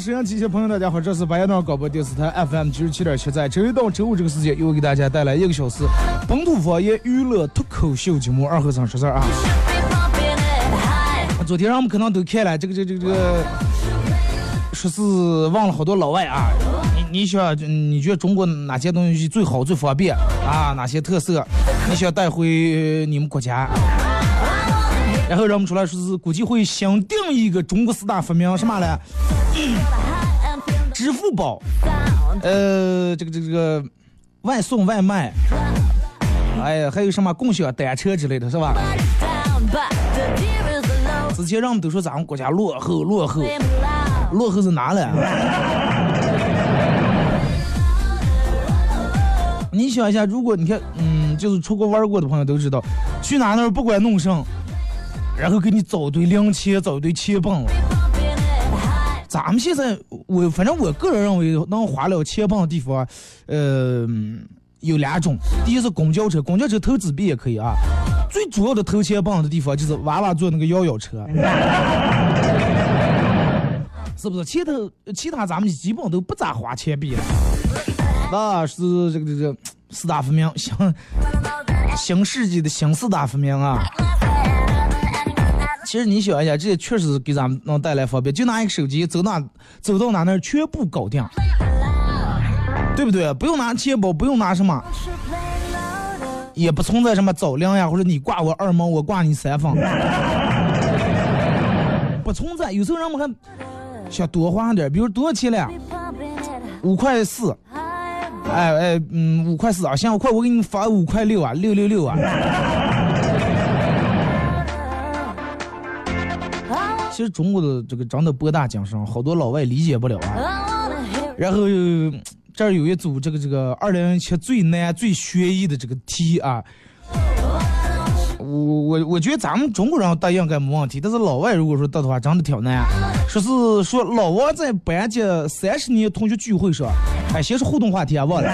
沈阳机器朋友，大家好，这是白羊岛广播电视台 FM 九十七点七，在周一到周五这个时间，又给大家带来一个小时本土方言娱乐脱口秀节目《二和尚说事儿》啊。昨天让我们可能都看了这个这个这个这个，说是问了好多老外啊，你你想你觉得中国哪些东西最好最方便啊？哪些特色你想带回你们国家？然后让我们出来说是估计会新定一个中国四大发明什么嘞？支付宝，呃，这个这个这个外送外卖，哎呀，还有什么共享单车之类的是吧？之前人们都说咱们国家落后落后，落后是哪了？你想一下，如果你看，嗯，就是出国玩过的朋友都知道，去哪那儿不管弄上，然后给你找一堆零钱，找一堆钱棒。咱们现在，我反正我个人认为，能花了钱棒的地方，呃，有两种。第一是公交车，公交车投纸币也可以啊。最主要的投钱棒的地方就是娃娃坐那个摇摇车，是不是？其他其他咱们基本都不咋花钱币了。那是这个这个四大发明，新新世纪的新四大发明啊。其实你想一下，这些确实给咱们能带来方便。就拿一个手机，走哪走到哪那儿全部搞定，对不对？不用拿钱包，不用拿什么，也不存在什么找零呀，或者你挂我二毛，我挂你三分，不存在。有时候人们还想多花点，比如多少钱了？五块四，哎哎，嗯，五块四啊，行，快我给你发五块六啊，六六六啊。其实中国的这个真的博大精深，好多老外理解不了啊。然后这儿有一组这个这个二零一七最难最悬疑的这个题啊。我我我觉得咱们中国人答应该没问题，但是老外如果说答的话，真的挺难。说是说老王在班级三十年同学聚会上，哎，先是互动话题啊，忘了。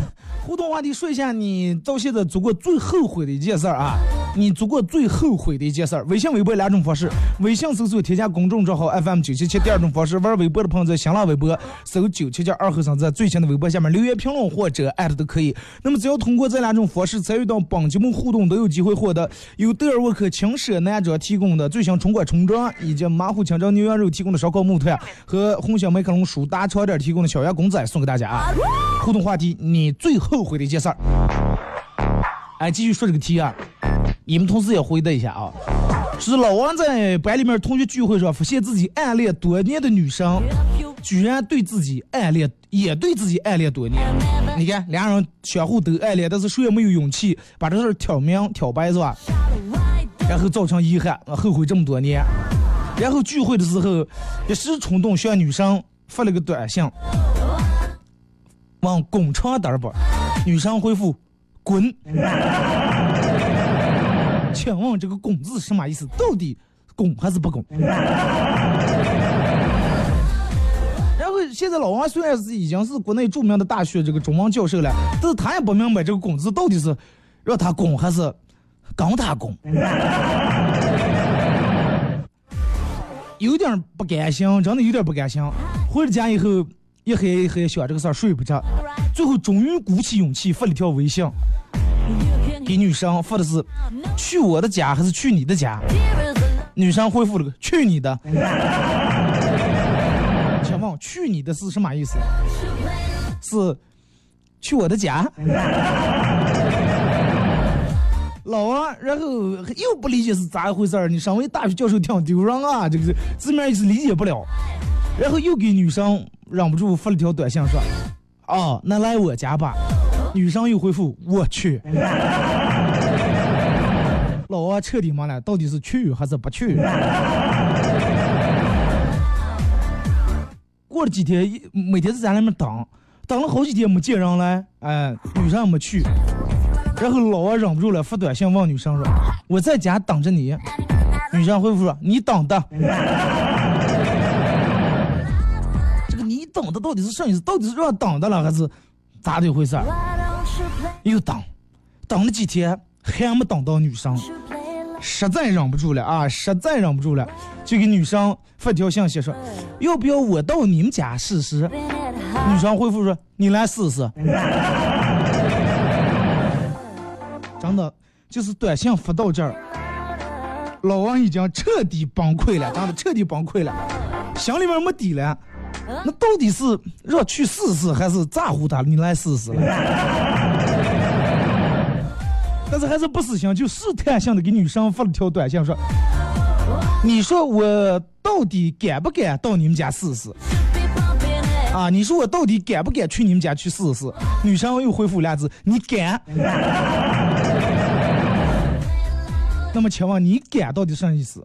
互动话题说一下你到现在做过最后悔的一件事儿啊！你做过最后悔的一件事儿。微信、微博两种方式，微信搜索添加公众账号 FM 九七七。第二种方式，玩微博的朋友在新浪微博搜九七七二和尚，在最新的微博下面留言评论或者艾特都可以。那么只要通过这两种方式参与到本节目互动，都有机会获得由德尔沃克轻奢男装提供的最新冲款冲装，以及马虎清蒸牛羊肉提供的烧烤木炭和红星美克龙舒达床垫提供的小鸭公仔送给大家啊！互动话题：你最后悔的一件事儿。哎，继续说这个题啊，你们同时也回答一下啊。是老王在班里面同学聚会上发现自己暗恋多年的女生，居然对自己暗恋，也对自己暗恋多年。你看，两人相互都暗恋，但是谁也没有勇气把这事挑明挑白，是吧？然后造成遗憾，后悔这么多年。然后聚会的时候，一时冲动向女生发了个短信，问滚床单吧？女生回复滚。请问这个“滚”字什么意思？到底滚还是不滚？然后现在老王虽然是已经是国内著名的大学这个中文教授了，但是他也不明白这个“滚”字到底是让他滚还是刚他滚。有点不甘心，真的有点不甘心。回了家以后，一黑一黑想这个事儿睡不着，最后终于鼓起勇气发了条微信给女生，发的是去我的家还是去你的家？女生回复了个去你的。请问去你的是什么意思？是去我的家？老王，然后又不理解是咋回事儿？你身为大学教授挺丢人啊，这个字面意思理解不了。然后又给女生忍不住发了条短信说：“哦，那来我家吧。”女生又回复：“我去。”老王彻底懵了，到底是去还是不去？过了几天，每天在家里面等，等了好几天没见人来，哎，女生没去。然后老王忍不住了，发短信问女生说：“我在家等着你。”女生回复说：“你等的。”这个你等的到底是什么意思？到底是让等的了，还是咋的回事儿？又等，等了几天还没等到女生，实在忍不住了啊！实在忍不住了，就给女生发条信息说：“要不要我到你们家试试？”女生回复说：“你来试试。”真的，就是短信发到这儿，老王已经彻底崩溃了，真的彻底崩溃了，心里面没底了。那到底是让去试试，还是咋呼他？你来试试？但是还是不死心，就试探性的给女生发了条短信说：“你说我到底敢不敢到你们家试试？啊，你说我到底敢不敢去你们家去试试？”女生又回复俩字：“你敢。”那么，请问你敢到底什么意思？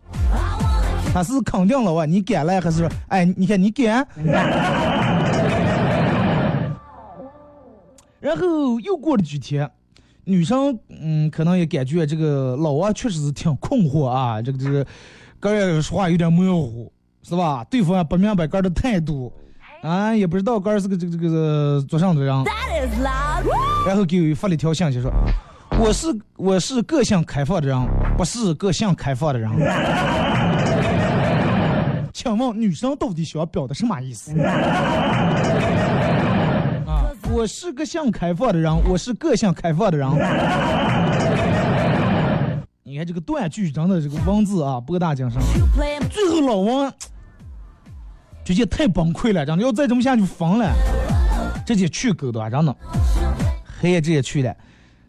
他是肯定了哇？你敢来还是说，哎，你看你敢？然后又过了几天，女生嗯，可能也感觉这个老王确实是挺困惑啊，这个这个，哥儿说话有点模糊，是吧？对方不明白哥儿的态度，啊，也不知道哥儿是个这个这个做上的人。然后给发了一条信息说。我是我是个性开放的人，不是个性开放的人。请问女生到底想要表达什么意思？啊，我是个性开放的人，我是个性开放的人。你看这个断句真的这个文字啊，博大精深。最后老王直接太崩溃了，真的要再这么下去疯了，直接去狗的，真的，黑夜直接去了。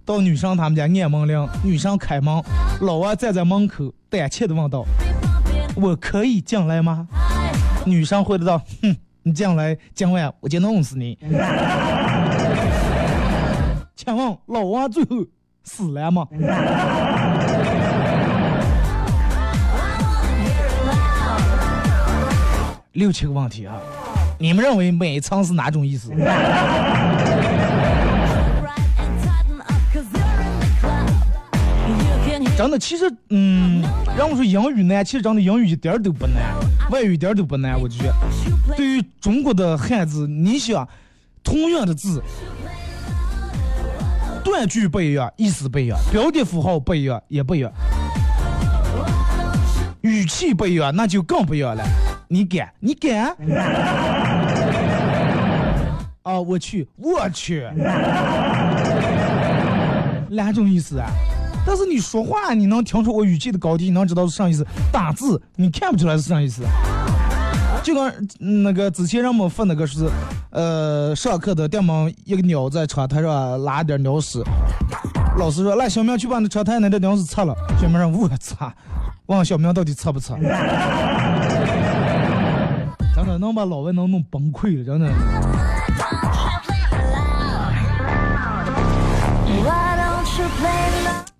到女生他们家按门铃，女生开门，老王站在门口，胆怯的问道：“我可以进来吗？”女生回答道：“哼，你进来，今晚我就弄死你。”请问老王最后死了吗？六七个问题啊，你们认为每一层是哪种意思？真的，其实，嗯，让我说英语难，其实真的英语一点都不难，外语一点都不难。我就觉得，对于中国的汉字，你想，同样的字，断句不一样，意思不一样，标点符号不一样，也不一样，语气不一样，那就更不一样了。你敢？你敢？啊，我去，我去，两种意思啊。但是你说话，你能听出我语气的高低，你能知道是啥意思。打字你看不出来是啥意思。就跟那个之前让我们发那个是，呃，上课的，电门一个鸟在车台上拉点鸟屎，老师说来小明去把那车台那点鸟屎擦了。小明说我擦，问小明到底擦不擦？真的能把老外能弄崩溃了，真的。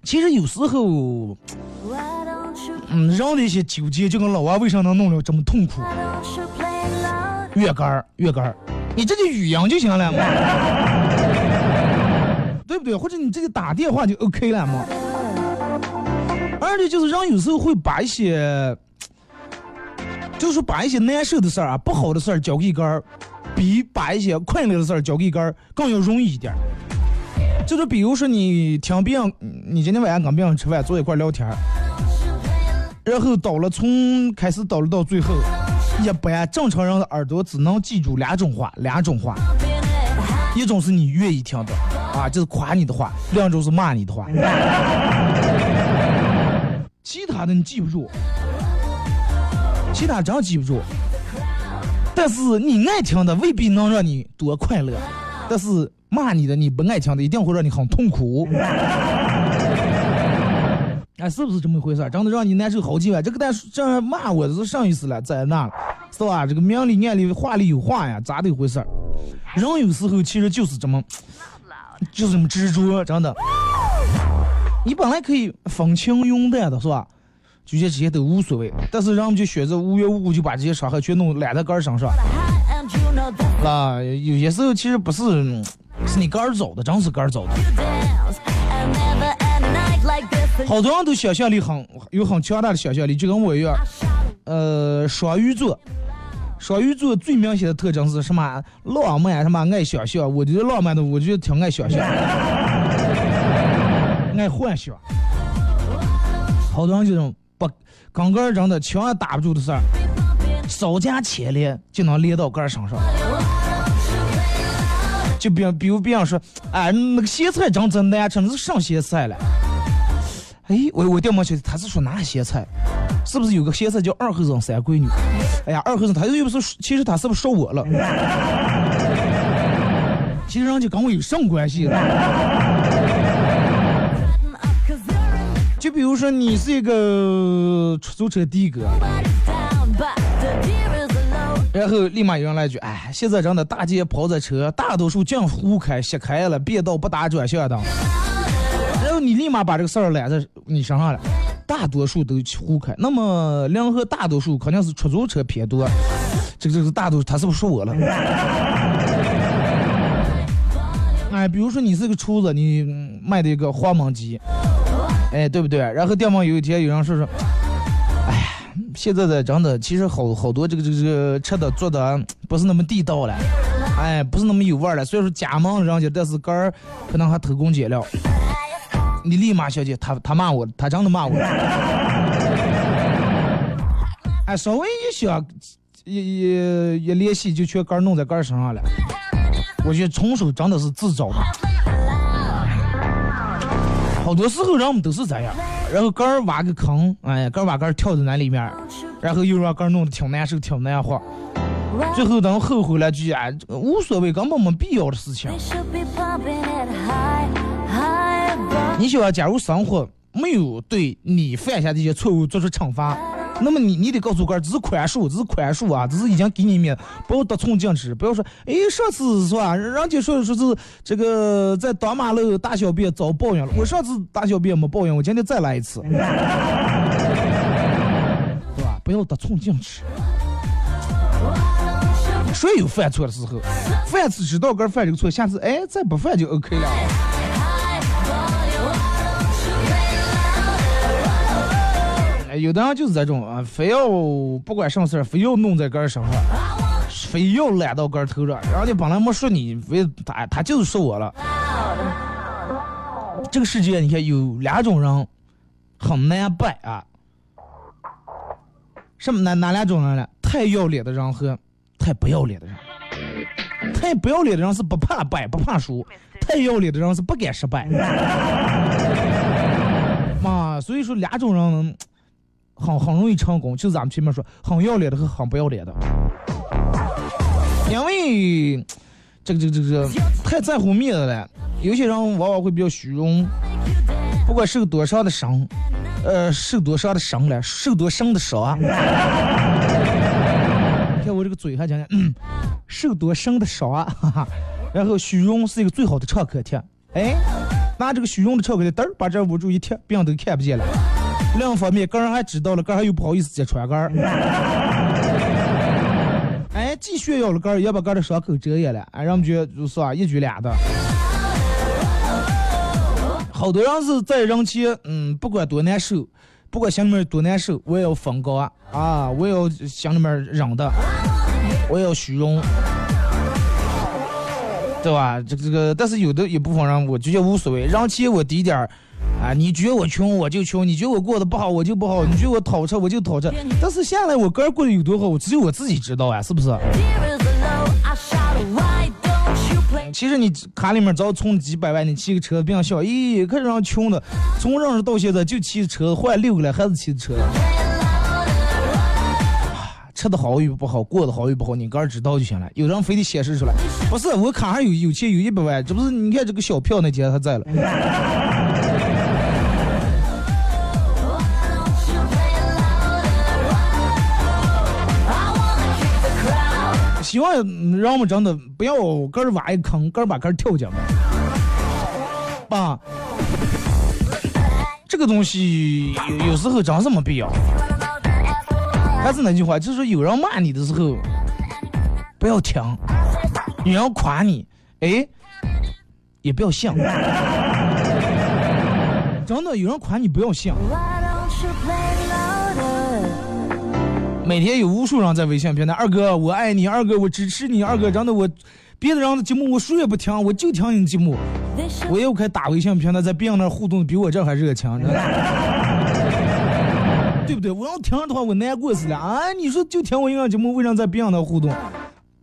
其实有时候，嗯，人的一些纠结，就跟老王为啥能弄了这么痛苦？越杆儿越杆儿，你这就语音就行了嘛，对不对？或者你这个打电话就 OK 了嘛。而且就是人有时候会把一些，就是把一些难受的事儿啊、不好的事儿交给干儿，比把一些快乐的事儿交给干儿更要容易一点儿。就是比如说你听别人，你今天晚上跟别人吃饭，坐一块聊天然后到了从开始到了到最后，一般正常人的耳朵只能记住两种话，两种话，一种是你愿意听的，啊，就是夸你的话；另一种是骂你的话。其他的你记不住，其他真记不住。但是你爱听的未必能让你多快乐，但是骂你的你不爱听的一定会让你很痛苦。哎，是不是这么回事？真的让你难受好几万。这个但是这骂我是上意思了，在那了，是吧？这个明里暗里话里有话呀，咋的一回事？人有时候其实就是这么，就是这么执着，真的。你本来可以风轻云淡的，是吧？就些这些都无所谓，但是人们就选择无缘无故就把这些伤害全弄揽在个儿身上。那，有些时候其实不是，是你个儿走的，真是个儿走的。好多人都想象力很有很强大的想象力，就跟我一样。呃，双鱼座，双鱼座最明显的特征是什么？浪漫，什么爱想象。我觉得浪漫的，我觉得挺爱想象。爱幻想，好多人这种不刚个人的千万打不住的事儿，稍加牵连就能连到个儿身上。就比比如，比方说，哎，那个咸菜真真难吃，那是上咸菜了。哎，我我掉毛去，他是说哪咸菜？是不是有个咸菜叫二后生三闺女？哎呀，二后生，他又不是，其实他是不是说我了？其实人家跟我有什么关系？就比如说，你是一个出租车的哥，然后立马有人来一句：“哎，现在真的大街跑着车，大多数净胡开、瞎开了，变道不打转向灯。”然后你立马把这个事儿揽在你身上了，大多数都胡开。那么两河大多数肯定是出租车偏多，这个这个大多数他是不是说我了？哎，比如说你是个厨子，你卖的一个黄焖鸡。哎，对不对？然后电网有一天有人说说，哎呀，现在的真的其实好好多这个这个这个吃的做的不是那么地道了，哎，不是那么有味儿了。虽然说加盟人家，但是肝儿可能还偷工减料。你立马小姐，他他骂我，他真的骂我。哎，稍微一想，一一一联系就全肝儿弄在肝儿身上了。我觉得纯属真的是自找的。好多时候人们都是这样，然后杆儿挖个坑，哎，杆儿挖杆跳在那里面，然后又让杆弄得挺难受、挺难活，最后等后悔了，就啊，无所谓，根本没必要的事情。你想，假如生活没有对你犯下这些错误做出惩罚。那么你你得告诉哥儿，这是宽恕，这是宽恕啊，这是已经给你面，不要得寸进尺，不要说，哎，上次是吧？人家说说是这个在大马路大小便遭报应了，我上次大小便没报应，我今天再来一次，对吧？不要得寸进尺。谁有犯错的时候？犯次知道哥犯这个错，下次哎再不犯就 OK 了。有的人就是这种啊，非要不管什么事儿，非要弄在个儿身上，非要揽到个儿头上。人家本来没说你，非他他就是说我了。这个世界你看有两种人很难办啊，什么哪哪两种人呢？太要脸的人和太不要脸的人。太不要脸的人是不怕败不怕输，太要脸的人是不敢失败。妈，所以说两种人。很很容易成功，就是咱们前面说很要脸的和很不要脸的，因为这个这个这个太在乎面子了。有些人往往会比较虚荣，不管受多少的伤，呃，受多少的伤了，受多深的伤。你看我这个嘴还讲讲，嗯，受多深的伤啊，哈哈。然后虚荣是一个最好的创可贴，哎，拿这个虚荣的创可贴，嘚儿把这捂住一贴，别人都看不见了。另一方面，个人还知道了，个人还又不好意思揭穿个人。哎，既炫耀了个人，也把个人的伤口遮掩了。哎，人们觉得就是啊，一举两得。好多人是在人前，嗯，不管多难受，不管心里面多难受，我也要风高啊，啊，我也要心里面忍的，我也要虚荣，对吧？这这个，但是有的一部分人，我觉得无所谓，人前我低点儿。啊，你觉得我穷我就穷，你觉得我过得不好我就不好，你觉得我讨车我就讨车，但是下来我个人过得有多好，我只有我自己知道呀，是不是？其实你卡里面只要存几百万，你骑个车别笑，咦，可是让穷的，从认识到现在就骑车换六个了，还是骑的车。吃的好与不好，过得好与不好，你个人知道就行了。有人非得显示出来，不是我卡上有有钱有一百万，这不是你看这个小票那天他在了。希望让我们真的不要个儿挖一坑，个儿把个儿跳进来。爸，这个东西有有时候真是没必要。还是那句话，就是说有人骂你的时候，不要听；有人夸你，哎，也不要想。真的，有人夸你不要想。每天有无数人在微信平台，二哥我爱你，二哥我支持你，二哥真的我，别的人的节目我谁也不听，我就听你的节目。我又开打微信平台，在别人那互动比我这还热情，真的 对不对？我要听的话，我难过死了啊！你说就听我一个节目，为啥在别人那互动？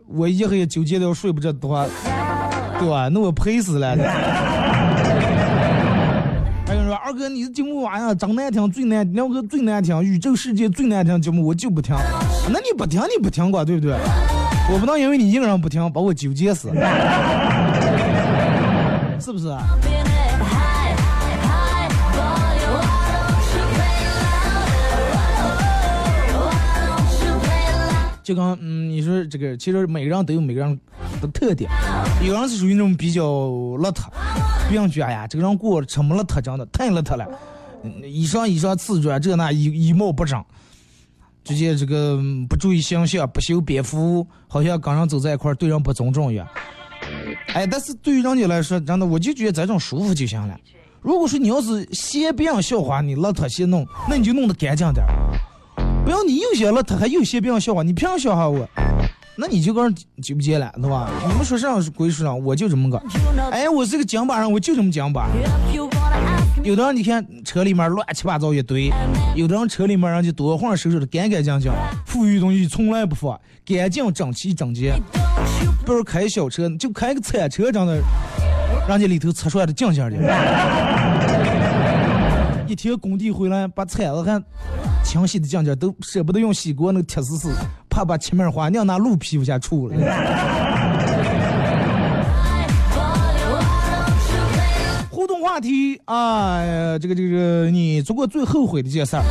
我一黑纠结的要睡不着的话，对吧？那我赔死了。二哥，你的节目哎呀，真难听，最难，两个最难听，宇宙世界最难听的节目，我就不听。那你不听，你不听过，对不对？我不能因为你一个人不听，把我纠结死，是不是?就刚嗯，你说这个，其实每个人都有每个人特点，有人是属于那种比较邋遢，别人觉哎呀，这个人过得什么邋遢，真的太邋遢了，衣裳衣裳刺穿，这那衣衣帽不整，直接这个不注意形象，不修边幅，好像跟人走在一块儿对人不尊重一样。哎，但是对于人家来说，真的我就觉得这种舒服就行了。如果说你要是嫌别人笑话你邋遢些弄，那你就弄得干净点。不要你又嫌邋遢，还又嫌别人笑话，你凭啥笑话我？那你就跟人纠不结了，对吧？你们说上是归说上，我就这么个。哎，我是个讲板人，我就这么讲把。if you wanna ask me, 有的人你看车里面乱七八糟一堆，有的人车里面人家多会儿收拾的干干净净，富裕东西从来不放，干净整齐整洁。不是开小车，就开个铲车，真的，人家里头测出来的净净的。一天工地回来，把铲子还清洗的净净，都舍不得用洗锅那个铁丝丝，怕把前面花娘拿鹿屁股下出了。互动话题啊、呃这个这个，你做过最后悔的一件事儿？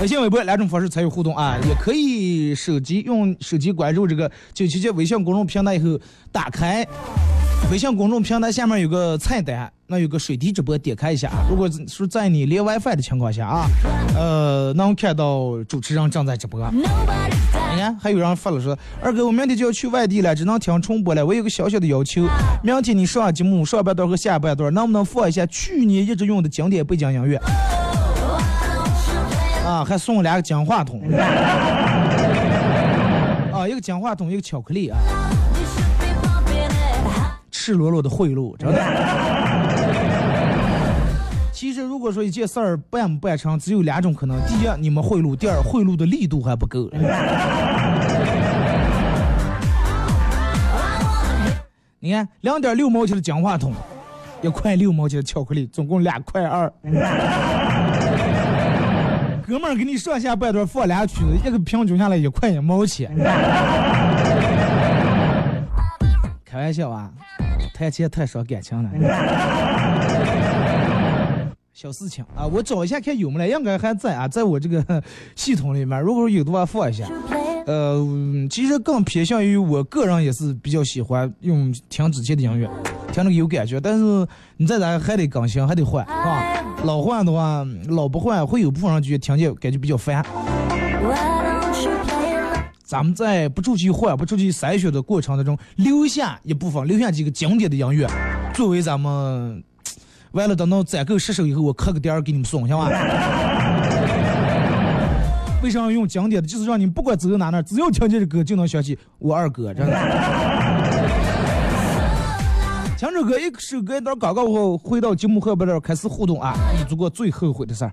微信、微博两种方式参与互动啊，也可以手机用手机关注这个九七七微信公众平台以后，打开微信公众平台下面有个菜单，那有个水滴直播，点开一下。如果是在你连 WiFi 的情况下啊，呃，能看到主持人正在直播。你看，还有人发了说，二哥，我明天就要去外地了，只能听重播了。我有个小小的要求，明天你上节目上半段和下半段，能不能放一下去年一直用的经典背景音乐？啊，还送我俩个讲话筒。啊，一个讲话筒，一个巧克力啊.赤裸裸的贿赂，真的。其实，如果说一件事儿办不办成，只有两种可能：第一，你们贿赂；第二，贿赂的力度还不够。你看，两点六毛钱的讲话筒，一块六毛钱的巧克力，总共两块二。哥们儿给你上下半段放俩曲子，一个平均下来一块一毛钱。开玩笑啊，谈钱太伤感情了。小事情啊，我找一下看有没有，应该还在啊，在我这个系统里面，如果说有的话放一下。呃，其实更偏向于我个人也是比较喜欢用听之前的音乐，听那个有感觉，但是你再咋还得更新，还得换是吧。老换的话，老不换会有部分人觉得听见感觉比较烦。咱们在不出去换、不出去筛选的过程当中，留下一部分，留下几个经典的音乐，作为咱们完了等到攒够十首以后，我刻个点儿给你们送，行吧？为啥要用经典的？就是让你们不管走到哪哪，只要听见这歌，就能想起我二哥，真的。唱首歌，一首歌一段广告后，回到节目后边了，开始互动啊！你做过最后悔的事儿？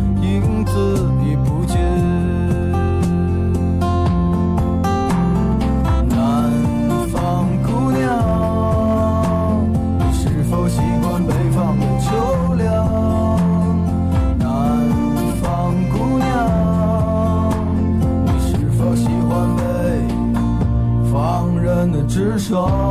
似已不见南方姑娘你是否习惯北方的秋凉南方姑娘？你是否喜欢北方人的直爽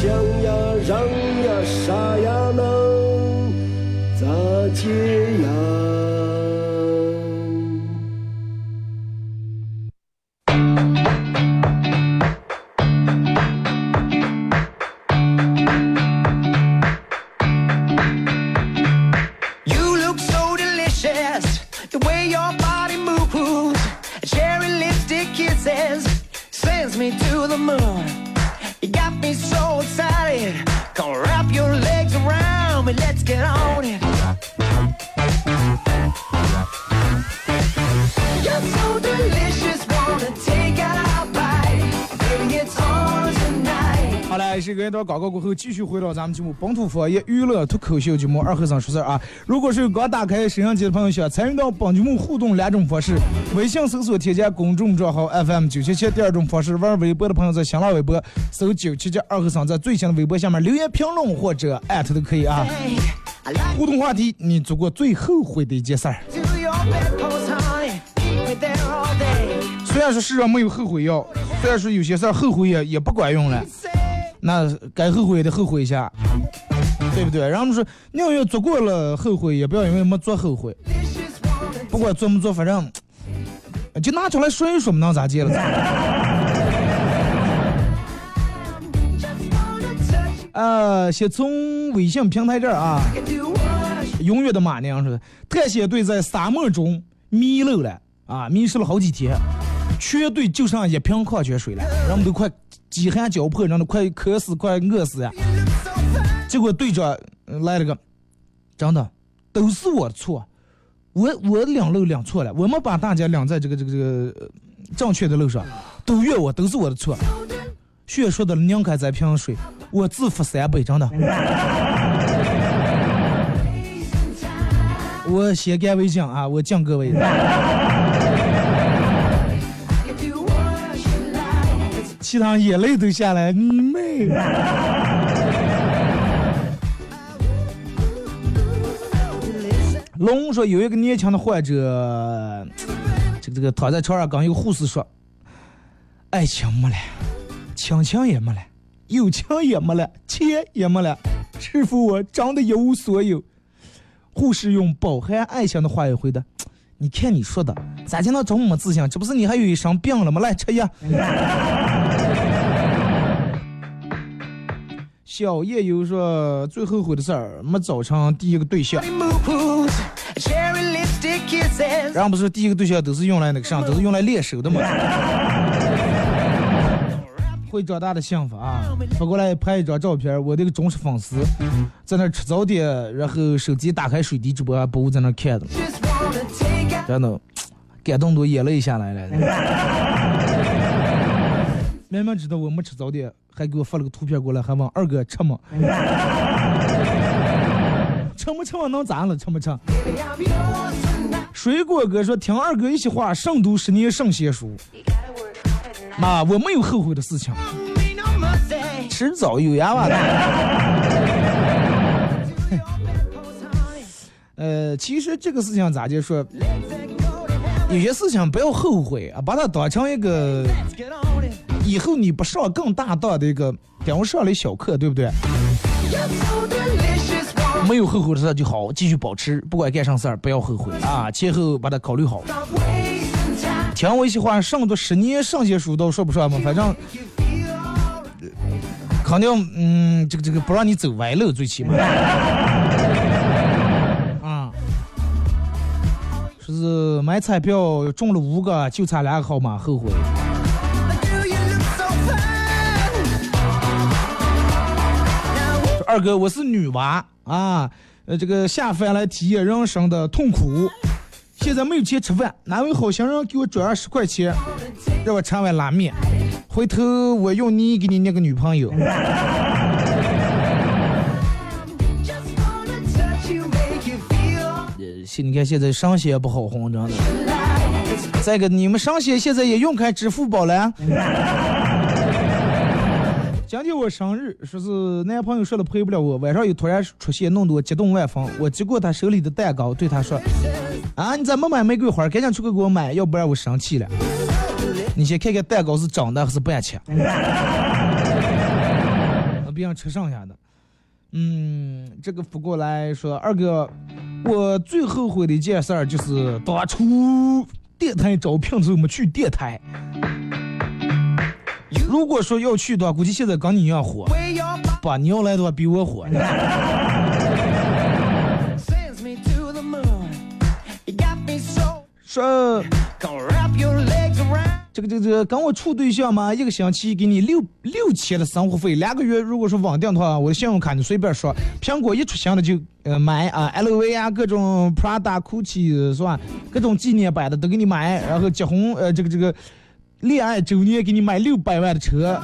想要让你这个一段广告过后，继续回到咱们节目《本土方言娱乐脱口秀》节目二和尚说事儿啊！如果是刚打开摄像机的朋友，想参与到本节目互动两种方式：微信搜索添加公众账号 FM 九七七；第二种方式，玩微博的朋友在新浪微博搜九七七二和尚，在最新的微博下面留言评论或者艾特都可以啊！互动话题：你做过最后悔的一件事儿？虽然说世上没有后悔药，虽然说有些事儿后悔也也不管用了。那该后悔的后悔一下，对不对？然后说宁愿做过了后悔，也不要因为没做后悔。不管做没做，反正就拿出来说一说，能咋地了？啊，先从微信平台这儿啊，永远的马娘说，探险队在沙漠中迷路了啊，迷失了好几天，全队就剩一瓶矿泉水了，人们都快。饥寒交迫，人都快渴死，快饿死呀！结果队长来了个，真的都是我的错，我我领路领错了，我们把大家领在这个这个这个正确的路上，都怨我，都是我的错。学说的拧开这瓶水，我自负三杯，真的。我先干为敬啊，我敬各位。其他眼泪都下来，你妹！龙说有一个年轻的患者，这个这个躺在床上，刚有护士说：“爱情没了，亲情也没了，友情也没了，钱也没了，师傅我真的一无所有。”护士用饱含爱心的话语回答：“你看你说的，咋就能这么自信？这不是你还有一身病了吗？来吃药。”小叶有说最后悔的事儿，没找成第一个对象。然后不是第一个对象都是用来那个啥，都是用来练手的嘛。会长大的幸福啊！发过来拍一张照片，我这个忠实粉丝在那吃早点，然后手机打开水滴直播不在那看的，真的感动都眼泪下来了。明明知道我没吃早点，还给我发了个图片过来，还问二哥吃吗？吃没吃嘛？能咋了？吃没吃？水果哥说听二哥一席话，胜读十年圣贤书。妈，我没有后悔的事情，迟早有呀，娃的。呃，其实这个事情咋就说？有些事情不要后悔啊，把它当成一个。以后你不上更大档的一个，给我上了小课，对不对？没有后悔的事就好，继续保持，不管干啥事儿不要后悔啊，前后把它考虑好。听我一句话，上多十年上些书都说不上嘛，反正肯定嗯，这个这个不让你走歪路，最起码。啊，说是买彩票中了五个，就差两个号码，后悔。二哥，我是女娃啊，呃，这个下凡来体验人生的痛苦，现在没有钱吃饭，哪位好心人给我转二十块钱，让我吃碗拉面，回头我用你给你那个女朋友。呃，你看现在商心也不好，混，真的。再一个，你们上学现在也用开支付宝了？今天我生日，说是男朋友说了陪不了我，晚上又突然出现，弄得我激动万分。我接过他手里的蛋糕，对他说：“啊，你咋没买玫瑰花？赶紧出去给我买，要不然我生气了。你先看看蛋糕是长的还是半切？别让吃剩下的。嗯，这个扶过来说，二哥，我最后悔的一件事儿就是当初电台招聘时候没去电台。如果说要去的话，估计现在跟你一样火。不，你要来的话比我火。说这个这个这个跟我处对象嘛，一个星期给你六六千的生活费，两个月如果说稳定的话，我的信用卡你随便刷，苹果一出新的就呃买啊，LV 啊，各种 Prada、Gucci 是吧？各种纪念版的都给你买，然后结婚呃这个这个恋爱周年给你买六百万的车，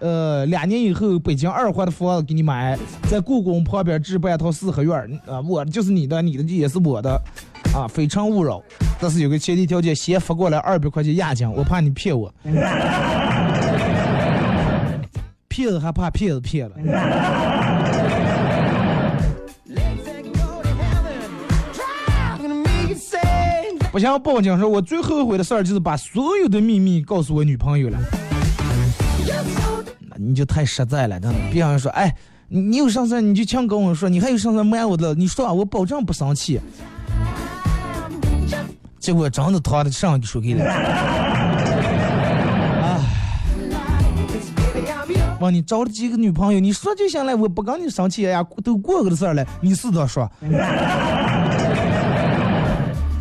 呃两年以后北京二环的房子给你买，在故宫旁边置办一套四合院儿啊，我的就是你的，你的也是我的。啊，非诚勿扰，但是有个前提条件，先发过来二百块钱押金，我怕你骗我。骗子还怕骗子骗了。不想报警说，我最后悔的事儿就是把所有的秘密告诉我女朋友了。那你就太实在了，真的。别人说，哎，你有啥事你就强跟我说，你还有啥事瞒我的，你说，我保证不生气。结果真的他的上就说给了。啊！问你找了几个女朋友？你说就行了，我不跟你生气呀，都过个的事儿了，你是咋说？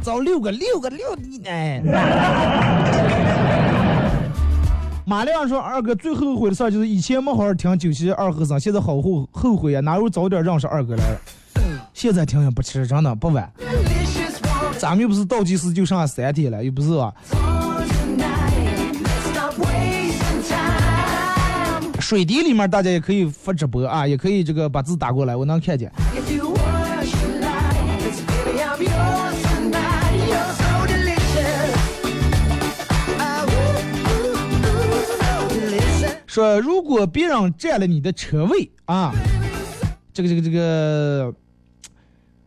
找六个，六个，六你哎！马亮说：“二哥最后悔的事儿就是以前没好好听九七二和尚，现在好后后悔呀，哪有早点认识二哥来了？现在听也不迟，真的不晚。咱们又不是倒计时就剩下三天了，又不是吧？水滴里面大家也可以发直播啊，也可以这个把字打过来，我能看见。说如果别人占了你的车位啊，这个这个这个，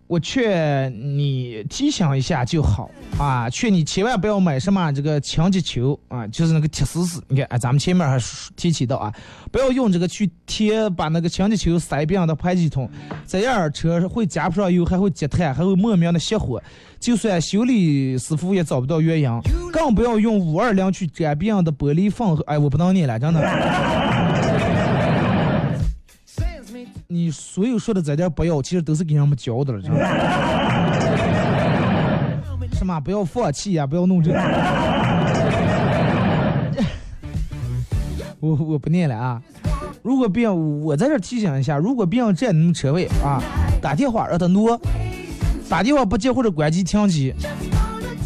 我劝你提醒一下就好啊，劝你千万不要买什么这个氢气球啊，就是那个铁丝丝。你看，啊，咱们前面还提起到啊，不要用这个去贴，把那个氢气球塞别人的排气筒，这样车会加不上油，还会积碳，还会莫名的熄火。就算修理师傅也找不到原因，更不要用五二零去粘别人的玻璃缝。哎，我不能念了，真的。你所有说的这点不要，其实都是给人们教的了，知道吗。什么不要放弃呀，不要弄这个。我我不念了啊！如果别，我在这提醒一下，如果别人占你们车位啊，打电话让他挪。打电话不接或者关机停机，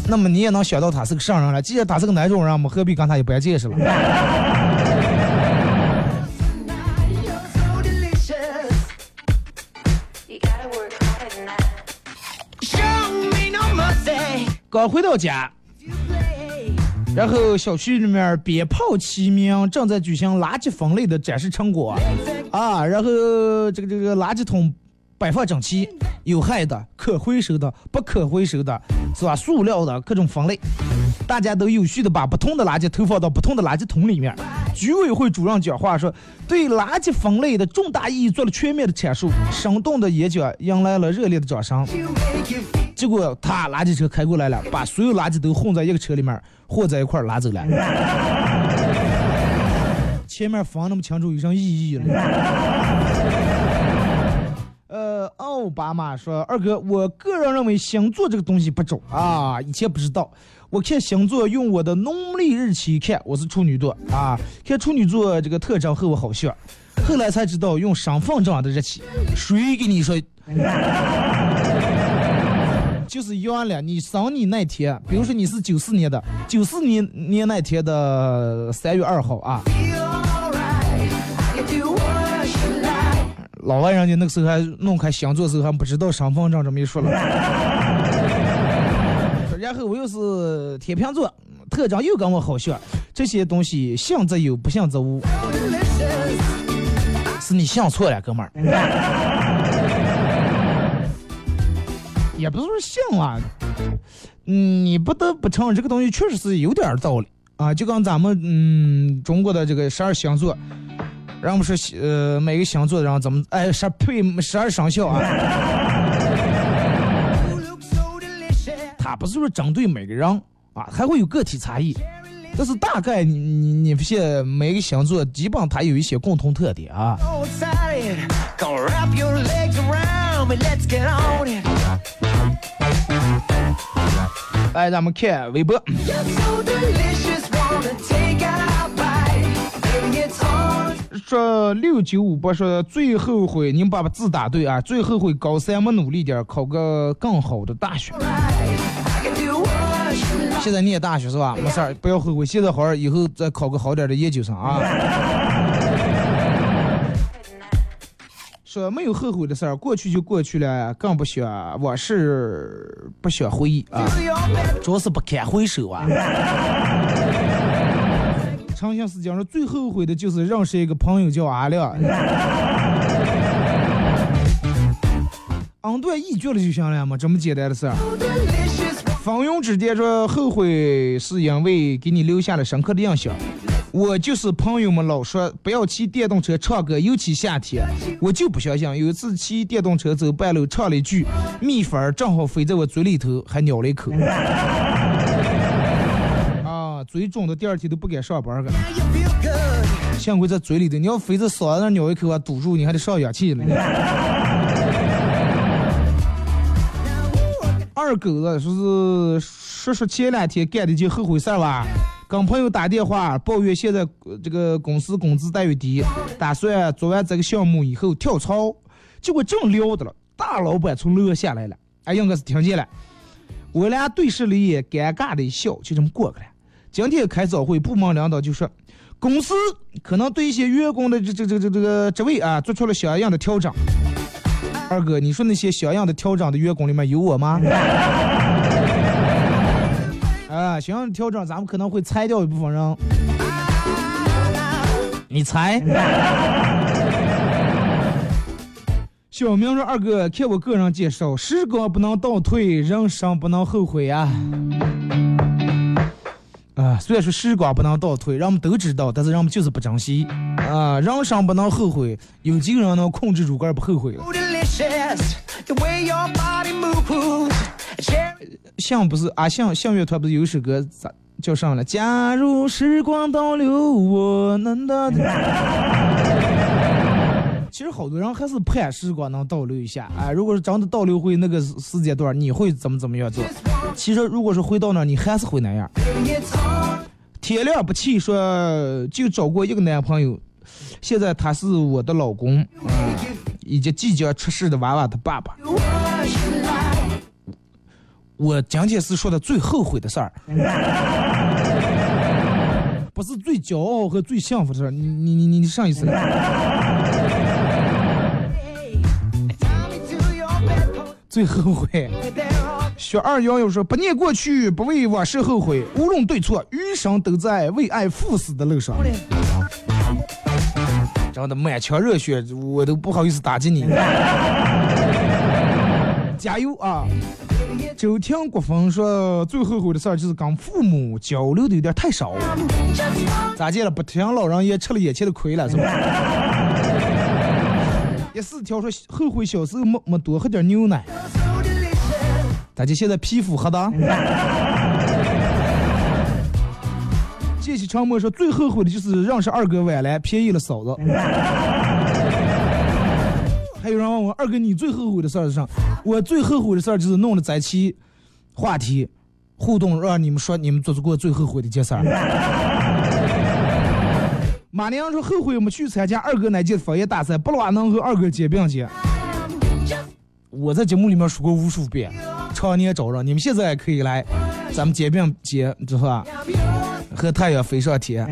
那么你也能想到他是个啥人了。既然他是个哪种人，我们何必跟他一般见识了？刚回到家，然后小区里面鞭炮齐鸣，正在举行垃圾分类的展示成果啊，然后这个这个垃圾桶。摆放整齐，有害的、可回收的、不可回收的，是吧？塑料的各种分类，大家都有序的把不同的垃圾投放到不同的垃圾桶里面。居委会主任讲话说，对垃圾分类的重大意义做了全面的阐述，生动的演讲迎来了热烈的掌声。结果他垃圾车开过来了，把所有垃圾都混在一个车里面，混在一块儿拉走了。前面分那么清楚有啥意义了？呃，奥巴马说：“二哥，我个人认为星座这个东西不准啊，以前不知道。我看星座用我的农历日期看，我是处女座啊。看处女座这个特征和我好像，后来才知道用身份证的日期。谁给你说？就是原了，你生你那天，比如说你是九四年的，九四年年那天的三月二号啊。”老外人家那个时候还弄开星座时候还不知道身份证这么一说了，然后我又是天平座特征又跟我好像，这些东西信则有，不信则无。是你信错了，哥们儿。也不是说信啊，嗯，你不得不承认这个东西确实是有点道理啊。就跟咱们嗯中国的这个十二星座，人们说呃每个星座的人怎么哎十呸十二生肖啊，它不是说针对每个人啊，还会有个体差异。但是大概你你你发现每个星座基本它有一些共同特点啊。来，咱们看微博.说六九五八说最后悔，你们把字打对啊，最后悔高三没努力点，考个更好的大学。现在念大学是吧？没事儿，不要后悔，现在好好，以后再考个好点的研究生啊。说没有后悔的事儿，过去就过去了，更不想，我是不想回忆啊.主要是不堪回首啊。长相思讲说最后悔的就是认识一个朋友叫阿亮。昂对一句了就行了嘛，这么简单的事儿。方勇之间说后悔是因为给你留下了深刻的印象。我就是朋友们老说不要骑电动车唱歌，尤其夏天，我就不相信。有一次骑电动车走半路，唱了一句，蜜蜂儿正好飞在我嘴里头，还咬了一口。啊，嘴肿的第二天都不敢上班了。幸亏在嘴里头，你要飞在嗓子那儿咬一口啊，堵住你还得上氧气呢。二狗子说是说说前两天干的一件后悔事儿吧，跟朋友打电话抱怨现在这个公司工资待遇低，打算做完这个项目以后跳槽，结果正聊的了，大老板从楼上下来了，哎，应该是听见了，我俩对视了一眼，尴尬的一笑，就这么过去了。今天开早会，部门领导就说，公司可能对一些员工的这这这这这个职位啊做出了相应的调整。二哥，你说那些相应的调整的员工里面有我吗？啊，相应的调整，咱们可能会裁掉一部分人。你猜？小明说：“二哥，看我个人介绍，时光不能倒退，人生不能后悔啊。”啊，虽然说时光不能倒退，人们都知道，但是人们就是不珍惜。啊，人生不能后悔，有几个人能控制住个不后悔了？像不是啊，像像乐团不是有一首歌咋叫上了？假如时光倒流，我能的。其实好多人还是盼时光能倒流一下啊。如果是真的倒流回那个时时间段，你会怎么怎么样做？其实如果是回到那，你还是会那样。天亮不起说就找过一个男朋友，现在他是我的老公，啊，以及即将出世的娃娃的爸爸。我今天是说的最后悔的事儿，不是最骄傲和最幸福的事儿。你你你你上一次.最后悔。雪二幺幺说：“不念过去，不为往事后悔，无论对错，余生都在为爱赴死的路上。”真的满腔热血，我都不好意思打击你。加油啊！周天国峰说最后悔的事儿就是跟父母交流的有点太少。咋见了？不听老人言，吃了眼前的亏了是吧？第四条说后悔小时候没没多喝点牛奶。so delicious. 大家现在皮肤黑的。谢谢长默说最后悔的就是认识二哥晚来，便宜了嫂子。还有人问我二哥，你最后悔的事儿是啥？我最后悔的事儿就是弄了这期话题互动，让你们说你们做过最后悔的一件事儿。马娘说后悔没去参加二哥那届方言大赛，不拉能和二哥肩并肩。我在节目里面说过无数遍，常年招人，你们现在也可以来，咱们肩并肩，知道吧？和太阳飞上天。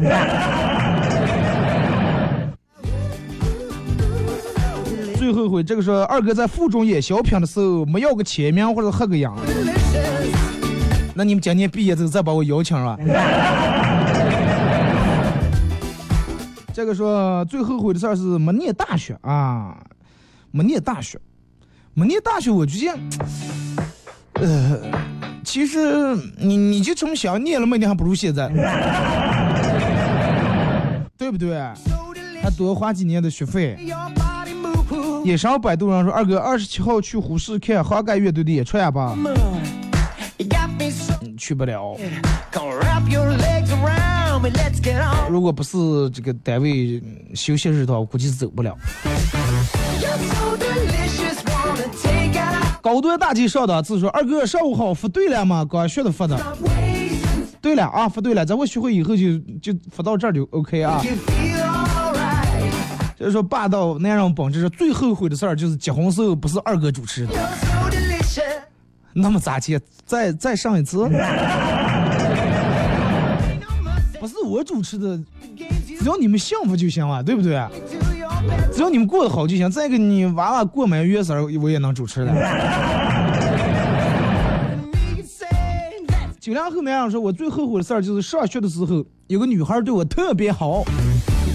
最后悔，这个说二哥在附中演小品的时候，没要个签名或者合个影。那你们今年毕业之后再把我邀请了。这个说最后悔的事儿是没念大学啊，没念大学，没念大学，我觉得，呃，其实你你就这么想，念了没念还不如现在，对不对？还多花几年的学费。也上百度上说，二哥二十七号去呼市看花盖乐队的演出呀吧？去不了。如果不是这个单位休息日的话，我估计是走不了。高端大气上档次说，二哥上午好，发对了吗？刚学的发的。对了啊，发对了，咱我学会以后就就发到这儿就 OK 啊。就是说霸道男人本质是最后悔的事儿，就是结婚时候不是二哥主持的。那么咋接？再再上一次？不是我主持的，只要你们幸福就行了，对不对？只要你们过得好就行。再一个，你娃娃过满月时候我也能主持的。九零后男人说，我最后悔的事儿就是上学的时候，有个女孩对我特别好。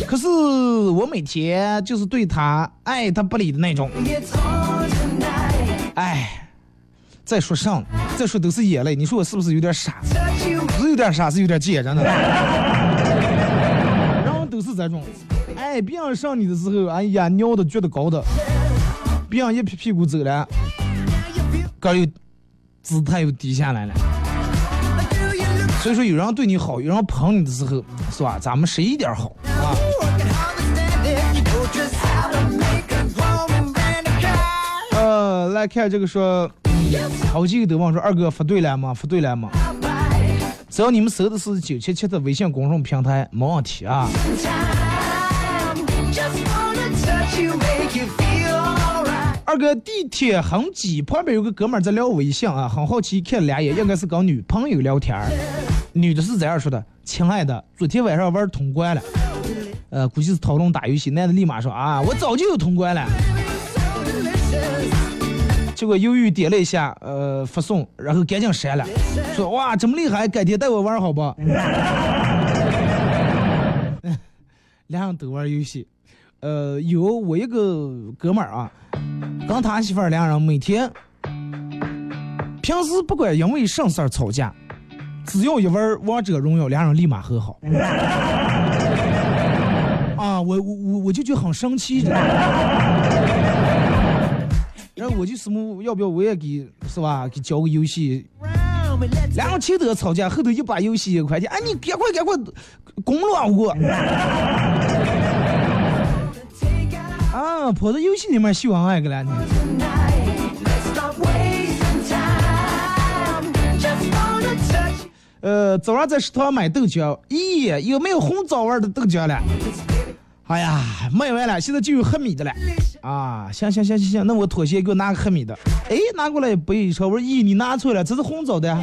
可是我每天就是对他爱他不理的那种，哎，再说上，再说都是眼泪，你说我是不是有点傻？是有点傻，是有点贱，真的。然后都是这种，哎，别人上你的时候，哎呀，尿的撅的高的，别人一屁屁股走了，哥又姿态又低下来了。所以说，有人对你好，有人捧你的时候，是吧？咱们谁一点好看这个说，好几个都问说二哥发对了吗？发对了吗？只要你们搜的是九七七的微信公众平台，没问题啊。二哥，地铁很挤，旁边有个哥们在聊微信啊，很好奇，看了两眼，应该是跟女朋友聊天女的是这样说的：“亲爱的，昨天晚上玩通关了。”呃，估计是讨论打游戏。男的立马说：“啊，我早就有通关了。”结果犹豫点了一下，呃，发送，然后赶紧删了，说：“哇，这么厉害，改天带我玩好不？” 两人都玩游戏。呃，有我一个哥们儿啊，跟他媳妇儿两人每天，平时不管因为什么事儿吵架。只要一玩王者荣耀，两人立马和好。啊，我我我我就觉很生气。然后我就什么，要不要我也给是吧？给交个游戏。然后前头吵架，后头一把游戏一块钱，哎，你赶快赶快攻乱我。啊，跑到游戏里面秀恩爱去了你。呃，早上在食堂买豆浆，咦，有没有红枣味的豆浆了？哎呀，卖完了，现在就有黑米的了。啊，行行行行行，那我妥协，给我拿个黑米的。哎，拿过来不一说，我说咦，你拿错了，这是红枣的。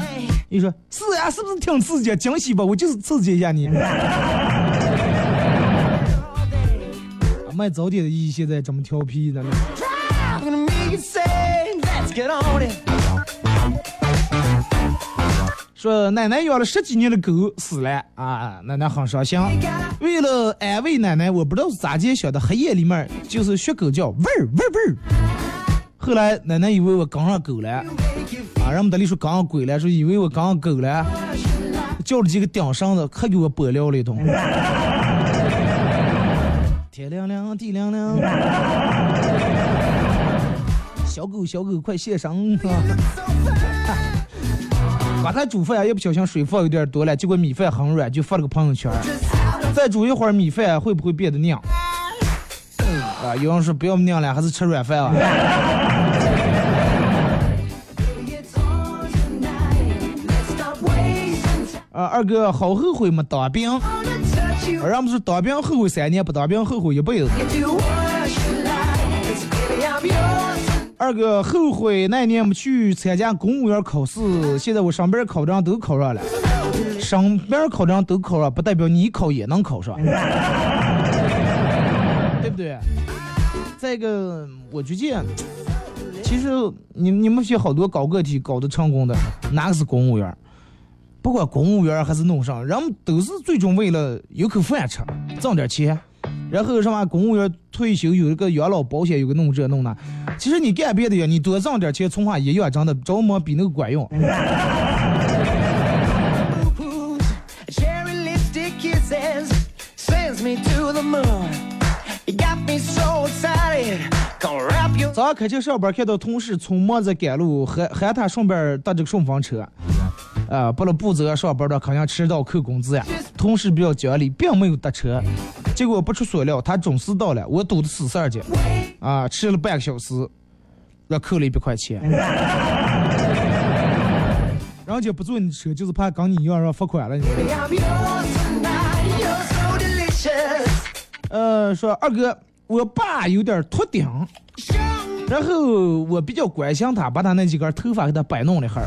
你说是呀，是不是挺刺激？惊喜吧？我就是刺激一下你。卖早点的姨，现在这么调皮的呢？说奶奶养了十几年的狗死了啊，奶奶很伤心。为了安慰奶奶，我不知道是咋介想的，黑夜里面就是学狗叫，喂儿喂儿喂儿。后来奶奶以为我刚上狗了，啊，人们那里说刚上鬼了，说以为我刚上狗了，叫了几个顶上的，可给我拨聊了一通。天亮亮，地亮亮，小狗小狗快现身！刚才煮饭一不小心水放有点多了，结果米饭很软，就发了个朋友圈。再煮一会儿米饭会不会变得酿？啊，有人说不要酿了，还是吃软饭啊。啊，二哥好后悔没当兵。人们说当兵后悔三年，不当兵后悔一辈子。二哥后悔那年没去参加公务员考试，现在我上边考证都考上了，上边考证都考上，不代表你考也能考上，对不对？再一个，我觉得，其实你你们学好多搞个体搞得成功的，哪个是公务员？不管公务员还是弄啥，人们都是最终为了有口饭吃，挣点钱。然后什么公务员退休有一个养老保险，有个弄这弄那。其实你干别的呀，你多挣点钱，从化医院真的着魔比那个管用。早上开车上班，看到同事匆忙在赶路，喊喊他顺便搭这个顺风车。啊，不了不走上班的肯定迟到扣工资呀。同事比较讲理，并没有搭车。结果不出所料，他准时到了，我堵的死事儿去。啊，迟了半个小时，要扣了一百块钱。人家不坐你车，就是怕跟你一样让罚款了。你呃，说二哥，我爸有点秃顶，然后我比较关心他，把他那几根头发给他摆弄了一会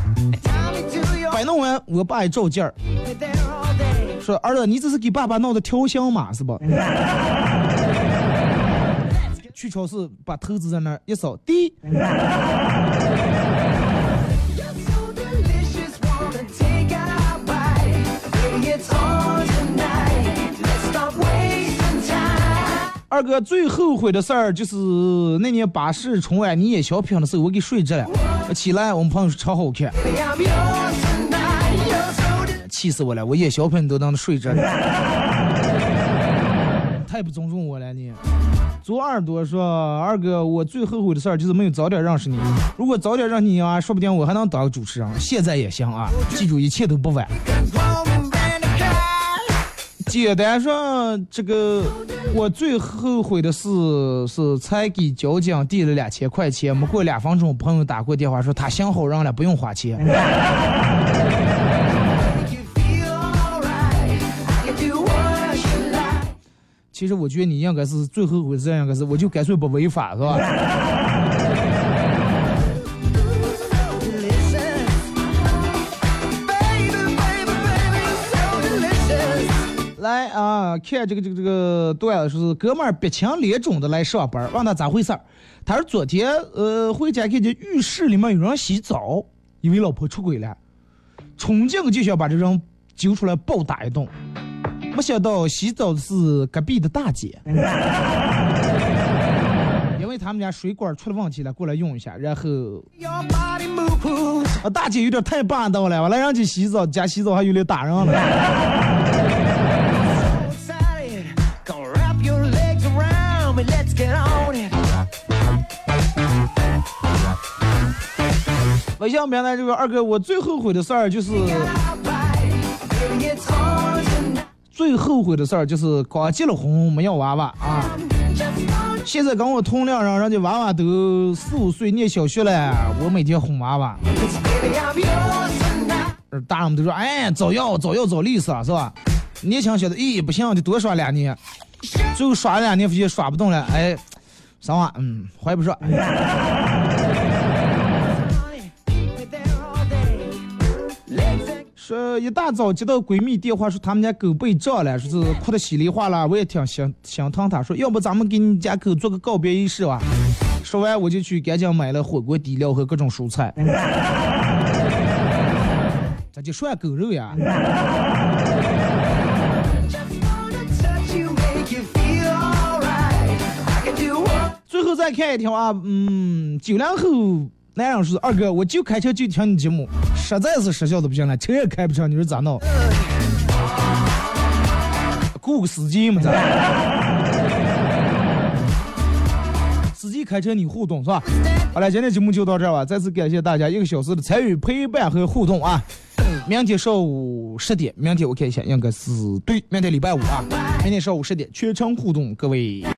摆弄完，我爸也照镜儿，说儿子，你这是给爸爸闹的调香嘛，是吧？去超市把头子在那儿一扫，滴，二哥最后悔的事儿就是那年巴士春晚你演小品的时候，我给睡着了，起来我们朋友说超好看，气死我了，我演小品都能睡着，太不尊重我了你。左耳朵说：“二哥，我最后悔的事儿就是没有早点认识你。如果早点认识你啊，说不定我还能当个主持人。现在也行啊，记住一切都不晚。简单说，这个我最后悔的事是才给交警递了两千块钱，没过两分钟，朋友打过电话说他想好人了，不用花钱。其实我觉得你应该是最后悔的事，应该是我就干脆不违法，是吧？来啊，看这个这个这个段子，说是哥们儿鼻青脸肿的来上班，问他咋回事儿。他说昨天呃回家看见浴室里面有人洗澡，以为老婆出轨了，冲进就想把这人揪出来暴打一顿，没想到洗澡的是隔壁的大姐，因为他们家水管出了问题了，过来用一下，然后.啊大姐有点太霸道了，完了让去洗澡，家洗澡还有点打人了。微信平台这个二哥，我最后悔的事儿就是。最后悔的事儿就是刚结了婚没要娃娃啊！现在跟我同龄人，人家娃娃都四五岁念小学了，我每天哄娃娃，大人们都说，哎，早要早要早利索是吧？年轻小子，咦，不行，就多耍两年，最后耍了两年，发现耍不动了，哎，啥话，嗯，怀不上。说一大早接到闺蜜电话，说他们家狗被撞了，说是哭的稀里哗啦，我也挺心心疼她，说要不咱们给你家狗做个告别仪式吧。说完我就去赶紧买了火锅底料和各种蔬菜。这就涮狗肉呀！最后再看一条啊，嗯，九零后男人说：“二哥，我就开车就听你节目，实在是实笑的不行了，车也开不上，你说咋弄？雇个司机嘛，咱。司机开车你互动是吧？好了，今天节目就到这儿吧，再次感谢大家一个小时的参与、陪伴和互动啊！明天上午十点，明天我看一下，应该是对，明天礼拜五啊，明天上午十点全程互动，各位。